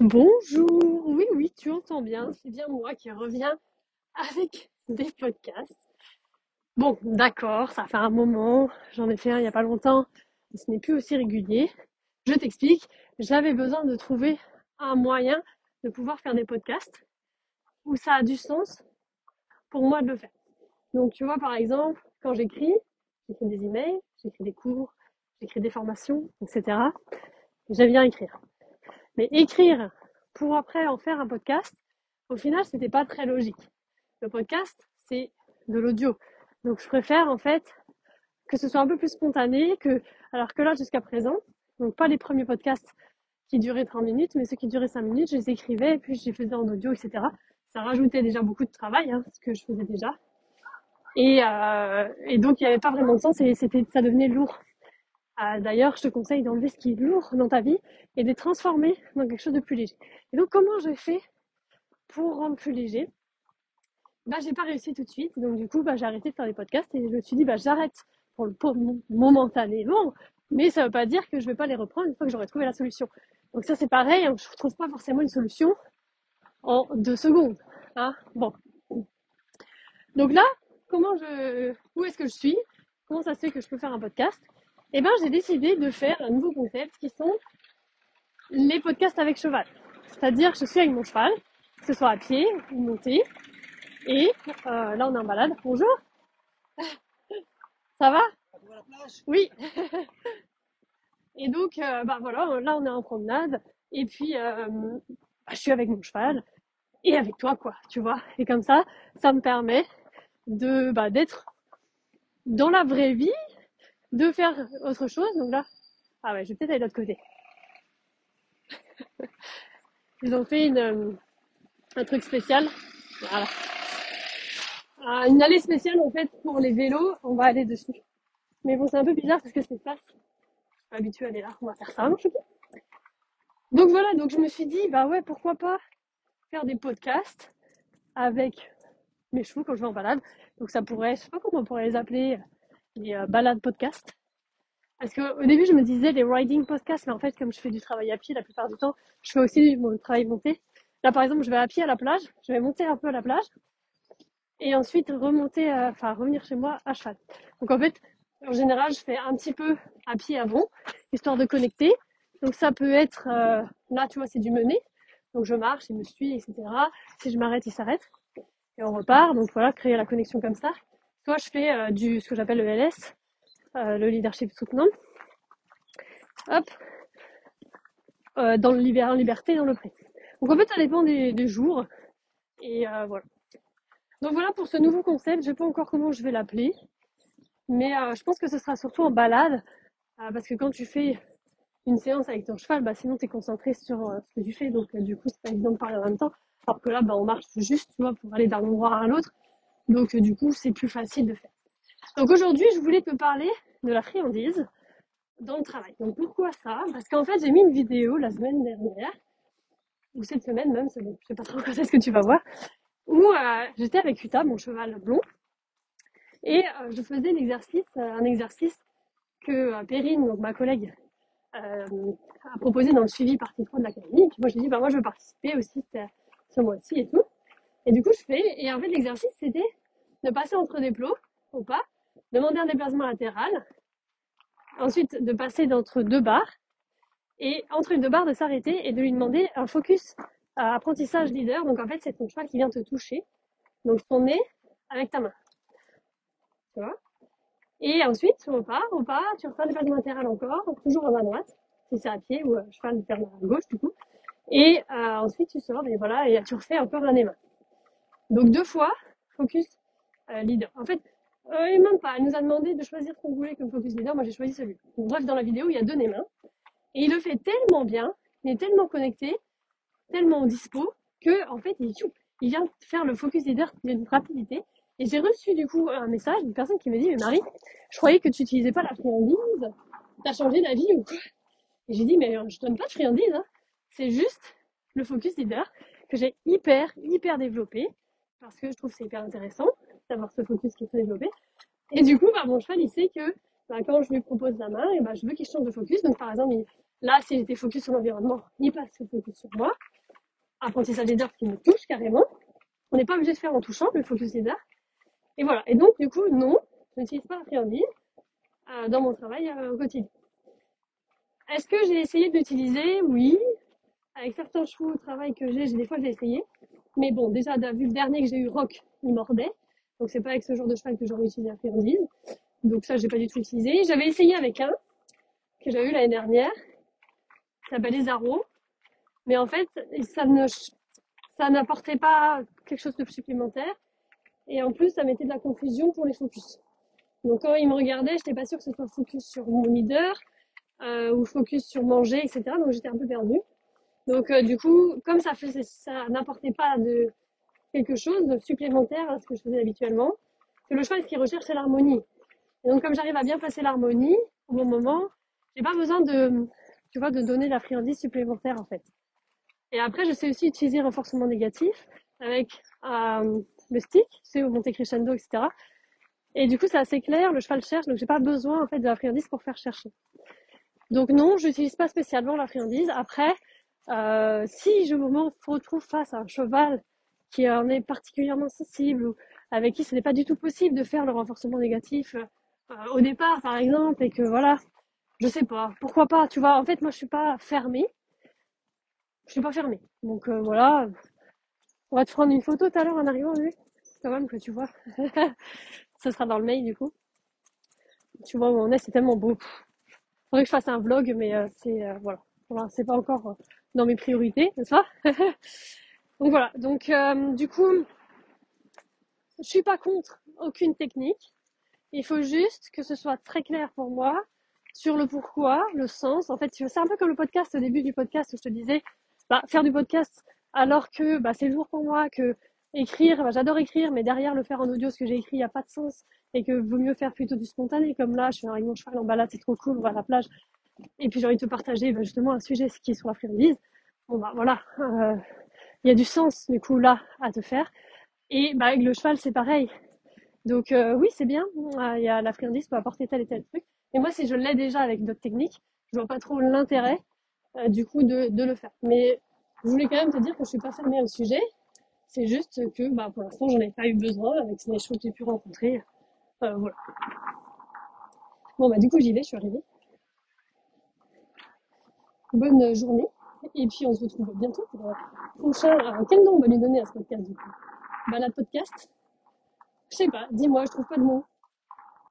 Bonjour, oui, oui, tu entends bien, c'est bien moi qui reviens avec des podcasts. Bon, d'accord, ça fait un moment, j'en ai fait un il n'y a pas longtemps, mais ce n'est plus aussi régulier. Je t'explique, j'avais besoin de trouver un moyen de pouvoir faire des podcasts où ça a du sens pour moi de le faire. Donc tu vois, par exemple, quand j'écris, j'écris des emails, j'écris des cours, j'écris des formations, etc. J'aime bien écrire. Mais écrire pour après en faire un podcast, au final, c'était pas très logique. Le podcast, c'est de l'audio. Donc, je préfère, en fait, que ce soit un peu plus spontané que, alors que là, jusqu'à présent, donc pas les premiers podcasts qui duraient 30 minutes, mais ceux qui duraient 5 minutes, je les écrivais, et puis je les faisais en audio, etc. Ça rajoutait déjà beaucoup de travail, hein, ce que je faisais déjà. Et, euh, et donc, il n'y avait pas vraiment de sens et c'était, ça devenait lourd. Euh, d'ailleurs, je te conseille d'enlever ce qui est lourd dans ta vie et de transformer dans quelque chose de plus léger. Et donc, comment j'ai fait pour rendre plus léger? Bah, j'ai pas réussi tout de suite. Donc, du coup, bah, j'ai arrêté de faire des podcasts et je me suis dit, bah, j'arrête pour le momentanément. Mais ça veut pas dire que je vais pas les reprendre une fois que j'aurai trouvé la solution. Donc ça, c'est pareil. Hein, je ne trouve pas forcément une solution en deux secondes. Hein bon. Donc là, comment je, où est-ce que je suis? Comment ça se fait que je peux faire un podcast? Eh ben, j'ai décidé de faire un nouveau concept qui sont les podcasts avec cheval. C'est-à-dire, je suis avec mon cheval, que ce soit à pied ou monté. Et euh, là, on est en balade. Bonjour. Ça va? Oui. et donc, euh, bah voilà, là, on est en promenade. Et puis, euh, bah, je suis avec mon cheval et avec toi, quoi, tu vois. Et comme ça, ça me permet de bah, d'être dans la vraie vie de faire autre chose. Donc là, ah ouais, je vais peut-être aller de l'autre côté. Ils ont fait une, euh, un truc spécial. Voilà. Ah, une allée spéciale en fait pour les vélos. On va aller dessus. Mais bon, c'est un peu bizarre parce que c'est face. Je suis habituée à aller là. On va faire ça, je Donc voilà, donc je me suis dit, bah ouais, pourquoi pas faire des podcasts avec mes chevaux quand je vais en balade. Donc ça pourrait, je sais pas comment on pourrait les appeler, les euh, balades podcast. Parce qu'au début, je me disais les riding podcasts, mais en fait, comme je fais du travail à pied la plupart du temps, je fais aussi mon travail monté. Là, par exemple, je vais à pied à la plage, je vais monter un peu à la plage, et ensuite remonter, euh, enfin revenir chez moi à cheval. Donc en fait, en général, je fais un petit peu à pied avant, histoire de connecter. Donc ça peut être, euh, là, tu vois, c'est du mener. Donc je marche, il me suit, etc. Si je m'arrête, il s'arrête. Et on repart. Donc voilà, créer la connexion comme ça. Soit je fais euh, du ce que j'appelle le LS, euh, le leadership soutenant. Hop, euh, dans le liberté, dans le prêt. Donc en fait, ça dépend des, des jours. Et voilà. Donc voilà pour ce nouveau concept. Je sais pas encore comment je vais l'appeler, mais je pense que ce sera surtout en balade, parce que quand tu fais une séance avec ton cheval, bah sinon tu es concentré sur ce que tu fais, donc du coup c'est pas évident de parler en même temps. Alors que là, bah, on marche juste, tu vois, pour aller d'un endroit à l'autre. Donc du coup, c'est plus facile de faire. Donc aujourd'hui, je voulais te parler de la friandise dans le travail. Donc pourquoi ça? Parce qu'en fait, j'ai mis une vidéo la semaine dernière, ou cette semaine même, je sais pas trop quand est-ce que tu vas voir, où euh, j'étais avec Uta, mon cheval blond, et euh, je faisais l'exercice, euh, un exercice que Perrine, donc ma collègue, a proposé dans le suivi partie 3 de l'académie. Puis moi, j'ai dit, bah moi, je veux participer aussi ce mois-ci et tout. Et du coup, je fais, et en fait, l'exercice, c'était de passer entre des plots, ou pas, demander un déplacement latéral, ensuite de passer entre deux barres, et entre les deux barres de s'arrêter et de lui demander un focus à apprentissage leader. Donc en fait, c'est ton cheval qui vient te toucher, donc ton nez avec ta main. Tu vois? Et ensuite, tu repars, repars, tu refais un déplacement latéral encore, toujours en main droite, si c'est à pied ou euh, cheval faire à gauche du coup. Et euh, ensuite, tu sors, et voilà, et tu refais encore un main. Donc deux fois, focus euh, leader. En fait, euh, et même pas, elle nous a demandé de choisir qu'on voulait comme focus leader, moi j'ai choisi celui. bref, dans la vidéo, il y a deux mains. Et il le fait tellement bien, il est tellement connecté, tellement dispo, que en fait, il, il vient faire le focus leader d'une rapidité. Et j'ai reçu du coup un message d'une personne qui me dit, mais Marie, je croyais que tu utilisais pas la friandise, t'as changé d'avis ou quoi? Et j'ai dit, mais euh, je donne pas de friandise, hein. c'est juste le focus leader que j'ai hyper, hyper développé parce que je trouve c'est hyper intéressant d'avoir ce focus qui est développé. Et du coup, bah, mon cheval, il sait que bah, quand je lui propose la main, et bah, je veux qu'il change de focus. Donc, par exemple, là, s'il était focus sur l'environnement, il passe le focus sur moi. apprentissage leader qui me touche carrément. On n'est pas obligé de faire en touchant le focus leader. Et voilà. Et donc, du coup, non, je n'utilise pas la friandise euh, dans mon travail euh, au quotidien. Est-ce que j'ai essayé d'utiliser Oui. Avec certains chevaux au travail que j'ai des fois j'ai essayé. Mais bon, déjà, vu le dernier que j'ai eu, Rock, il mordait. Donc c'est pas avec ce genre de cheval que j'aurais utilisé la friandise. Donc ça, j'ai pas du tout utilisé. J'avais essayé avec un que j'avais eu l'année dernière, qui s'appelle Zaro. Mais en fait, ça n'apportait pas quelque chose de supplémentaire. Et en plus, ça mettait de la confusion pour les focus. Donc quand il me regardait, j'étais pas sûre que ce soit focus sur mon leader euh, ou focus sur manger, etc. Donc j'étais un peu perdue. Donc euh, du coup, comme ça n'apportait pas de quelque chose de supplémentaire à ce que je faisais habituellement, que le cheval, ce qu'il recherche, c'est l'harmonie. Et donc comme j'arrive à bien placer l'harmonie au bon moment, j'ai pas besoin de, tu vois, de donner la friandise supplémentaire en fait. Et après, je sais aussi utiliser renforcement négatif avec euh, le stick, sais, au monter crescendo, etc. Et du coup, c'est assez clair, le cheval cherche, donc j'ai pas besoin en fait de la friandise pour faire chercher. Donc non, j'utilise pas spécialement la friandise. Après, euh, si je me retrouve face à un cheval qui en est particulièrement sensible ou avec qui ce n'est pas du tout possible de faire le renforcement négatif euh, au départ, par exemple, et que voilà, je sais pas, pourquoi pas, tu vois. En fait, moi, je suis pas fermée. Je suis pas fermée. Donc euh, voilà, on va te prendre une photo tout à l'heure en arrivant, lui. Quand même que tu vois. Ce sera dans le mail du coup. Tu vois où on est, c'est tellement beau. Faudrait que je fasse un vlog, mais euh, c'est euh, voilà. voilà c'est pas encore euh, dans mes priorités, n'est-ce pas? Donc voilà. Donc du coup, je suis pas contre aucune technique. Il faut juste que ce soit très clair pour moi sur le pourquoi, le sens. En fait, c'est un peu comme le podcast au début du podcast où je te disais, bah, faire du podcast alors que bah, c'est lourd pour moi, que écrire, bah, j'adore écrire, mais derrière le faire en audio, ce que j'ai écrit, il n'y a pas de sens, et que vaut mieux faire plutôt du spontané, comme là, je suis avec mon cheval en balade, c'est trop cool, on à la plage, et puis j'ai envie de te partager bah, justement un sujet qui est sur la friandise. Bon bah voilà, euh, il y a du sens du coup là à te faire. Et bah avec le cheval c'est pareil. Donc euh, oui c'est bien, il y a la friandise peut apporter tel et tel truc. Et moi si je l'ai déjà avec d'autres techniques, je vois pas trop l'intérêt euh, du coup de, de le faire. Mais je voulais quand même te dire que je suis pas fermée au sujet. C'est juste que bah, pour l'instant, j'en ai pas eu besoin avec les choses que j'ai pu rencontrer. Euh, voilà. Bon, bah, du coup, j'y vais, je suis arrivée. Bonne journée. Et puis, on se retrouve bientôt pour le prochain. Alors, quel nom on va lui donner à ce podcast, du coup Balade podcast Je sais pas, dis-moi, je trouve pas de mots.